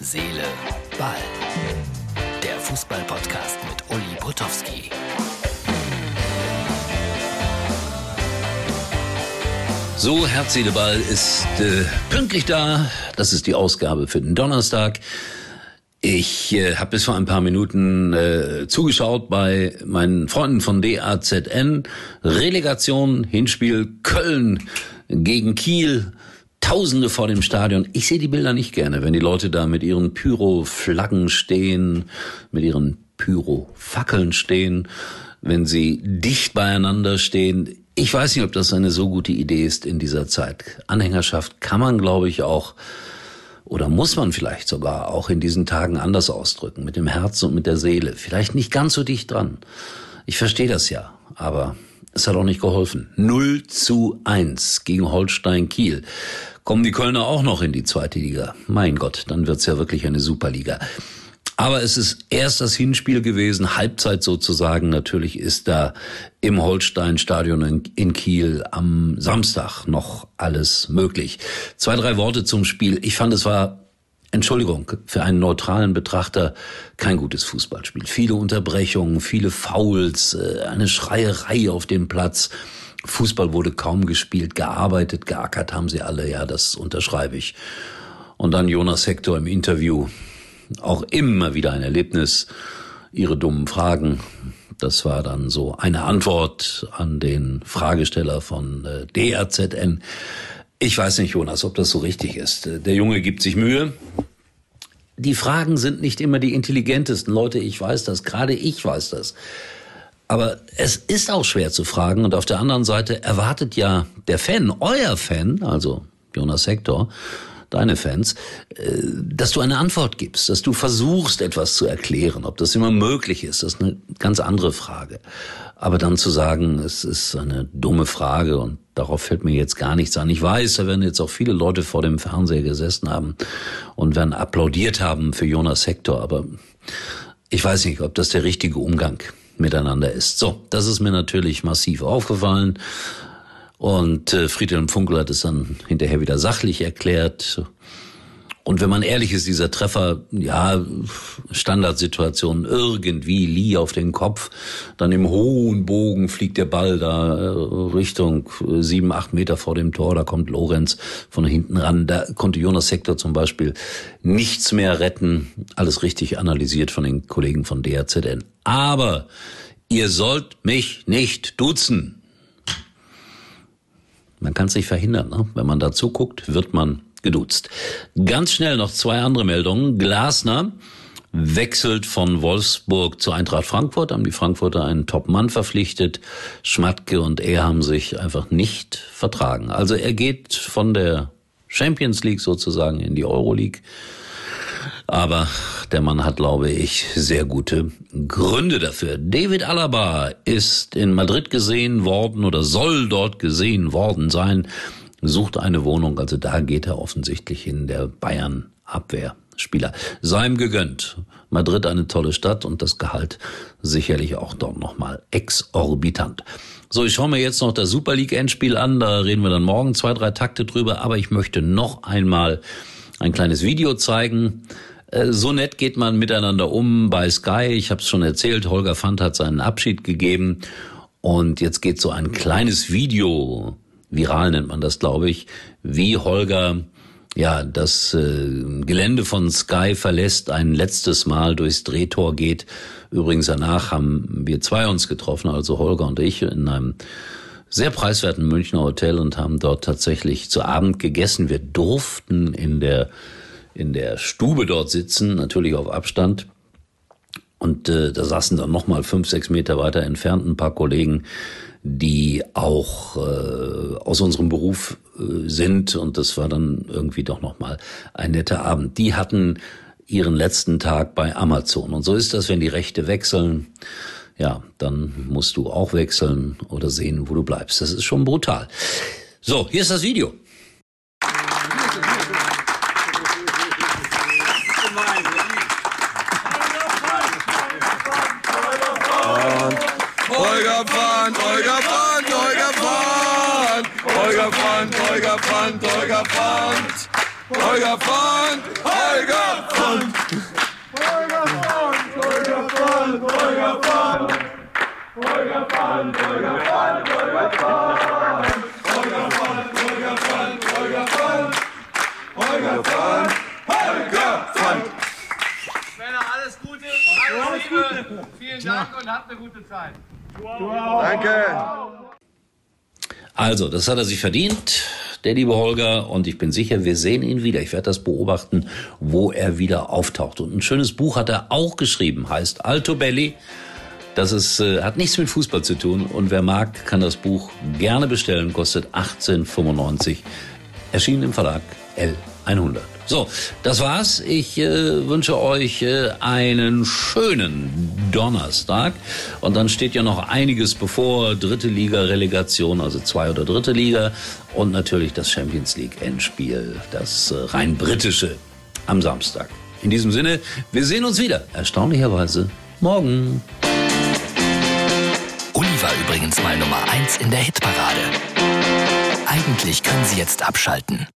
Seele, Ball. Der Fußball-Podcast mit Uli Potowski. So, Herz, Seele, Ball ist äh, pünktlich da. Das ist die Ausgabe für den Donnerstag. Ich äh, habe bis vor ein paar Minuten äh, zugeschaut bei meinen Freunden von DAZN. Relegation, Hinspiel Köln gegen Kiel. Tausende vor dem Stadion. Ich sehe die Bilder nicht gerne, wenn die Leute da mit ihren Pyro-Flaggen stehen, mit ihren Pyro-Fackeln stehen, wenn sie dicht beieinander stehen. Ich weiß nicht, ob das eine so gute Idee ist in dieser Zeit. Anhängerschaft kann man, glaube ich, auch oder muss man vielleicht sogar auch in diesen Tagen anders ausdrücken, mit dem Herzen und mit der Seele. Vielleicht nicht ganz so dicht dran. Ich verstehe das ja, aber es hat auch nicht geholfen. 0 zu 1 gegen Holstein Kiel. Kommen die Kölner auch noch in die zweite Liga? Mein Gott, dann wird's ja wirklich eine Superliga. Aber es ist erst das Hinspiel gewesen, Halbzeit sozusagen. Natürlich ist da im Holstein-Stadion in Kiel am Samstag noch alles möglich. Zwei, drei Worte zum Spiel. Ich fand, es war Entschuldigung, für einen neutralen Betrachter kein gutes Fußballspiel. Viele Unterbrechungen, viele Fouls, äh, eine Schreierei auf dem Platz. Fußball wurde kaum gespielt, gearbeitet, geackert haben sie alle, ja, das unterschreibe ich. Und dann Jonas Hector im Interview, auch immer wieder ein Erlebnis. Ihre dummen Fragen. Das war dann so eine Antwort an den Fragesteller von äh, DRZN. Ich weiß nicht, Jonas, ob das so richtig ist. Der Junge gibt sich Mühe. Die Fragen sind nicht immer die intelligentesten. Leute, ich weiß das. Gerade ich weiß das. Aber es ist auch schwer zu fragen. Und auf der anderen Seite erwartet ja der Fan, euer Fan, also Jonas Hector, deine Fans, äh, dass du eine Antwort gibst, dass du versuchst, etwas zu erklären. Ob das immer möglich ist, das ist eine ganz andere Frage. Aber dann zu sagen, es ist eine dumme Frage und darauf fällt mir jetzt gar nichts an. Ich weiß, da werden jetzt auch viele Leute vor dem Fernseher gesessen haben und werden applaudiert haben für Jonas Hector, aber ich weiß nicht, ob das der richtige Umgang miteinander ist. So, das ist mir natürlich massiv aufgefallen. Und äh, Friedhelm Funkel hat es dann hinterher wieder sachlich erklärt. Und wenn man ehrlich ist, dieser Treffer, ja, Standardsituation, irgendwie Lee auf den Kopf, dann im hohen Bogen fliegt der Ball da äh, Richtung äh, sieben, acht Meter vor dem Tor, da kommt Lorenz von hinten ran. Da konnte Jonas Sektor zum Beispiel nichts mehr retten. Alles richtig analysiert von den Kollegen von DRZN. Aber ihr sollt mich nicht duzen. Man kann es nicht verhindern. Ne? Wenn man dazu guckt, wird man geduzt. Ganz schnell noch zwei andere Meldungen. Glasner wechselt von Wolfsburg zu Eintracht Frankfurt, haben die Frankfurter einen Top-Mann verpflichtet. Schmatke und er haben sich einfach nicht vertragen. Also er geht von der Champions League sozusagen in die Euroleague. Aber der Mann hat, glaube ich, sehr gute Gründe dafür. David Alaba ist in Madrid gesehen worden oder soll dort gesehen worden sein, sucht eine Wohnung. Also da geht er offensichtlich hin, der Bayern Abwehrspieler. Sei ihm gegönnt. Madrid eine tolle Stadt und das Gehalt sicherlich auch dort nochmal exorbitant. So, ich schaue mir jetzt noch das Super League Endspiel an. Da reden wir dann morgen zwei, drei Takte drüber. Aber ich möchte noch einmal ein kleines Video zeigen. Äh, so nett geht man miteinander um bei Sky. Ich habe es schon erzählt, Holger Fand hat seinen Abschied gegeben. Und jetzt geht so ein kleines Video, viral nennt man das, glaube ich, wie Holger ja das äh, Gelände von Sky verlässt, ein letztes Mal durchs Drehtor geht. Übrigens danach haben wir zwei uns getroffen, also Holger und ich, in einem sehr preiswerten Münchner Hotel und haben dort tatsächlich zu Abend gegessen. Wir durften in der in der Stube dort sitzen, natürlich auf Abstand. Und äh, da saßen dann nochmal fünf, sechs Meter weiter entfernt ein paar Kollegen, die auch äh, aus unserem Beruf äh, sind. Und das war dann irgendwie doch nochmal ein netter Abend. Die hatten ihren letzten Tag bei Amazon. Und so ist das, wenn die Rechte wechseln. Ja, dann musst du auch wechseln oder sehen, wo du bleibst. Das ist schon brutal. So, hier ist das Video. Holger Pfand, Holger Pfand, Holger Pfand, Holger Pfand. Holger Pfand, Holger Pfand. Holger Pfand, Holger Pfand, Holger Pfand. Holger Pfand, Holger Pfand, Holger Pfand. Holger Pfand, Holger Pfand, Holger Pfand. Holger Pfand. Männer, alles Gute, alles Liebe. Vielen Dank und habt eine gute Zeit. Danke. Also, das hat er sich verdient, der liebe Holger, und ich bin sicher, wir sehen ihn wieder. Ich werde das beobachten, wo er wieder auftaucht. Und ein schönes Buch hat er auch geschrieben, heißt Alto Belli. Das ist, äh, hat nichts mit Fußball zu tun und wer mag, kann das Buch gerne bestellen, kostet 18,95. Erschienen im Verlag L100. So, das war's. Ich äh, wünsche euch äh, einen schönen Donnerstag. Und dann steht ja noch einiges bevor. Dritte Liga, Relegation, also zwei oder dritte Liga. Und natürlich das Champions League Endspiel, das äh, rein britische am Samstag. In diesem Sinne, wir sehen uns wieder, erstaunlicherweise, morgen. Uli war übrigens mal Nummer 1 in der Hitparade. Eigentlich können Sie jetzt abschalten.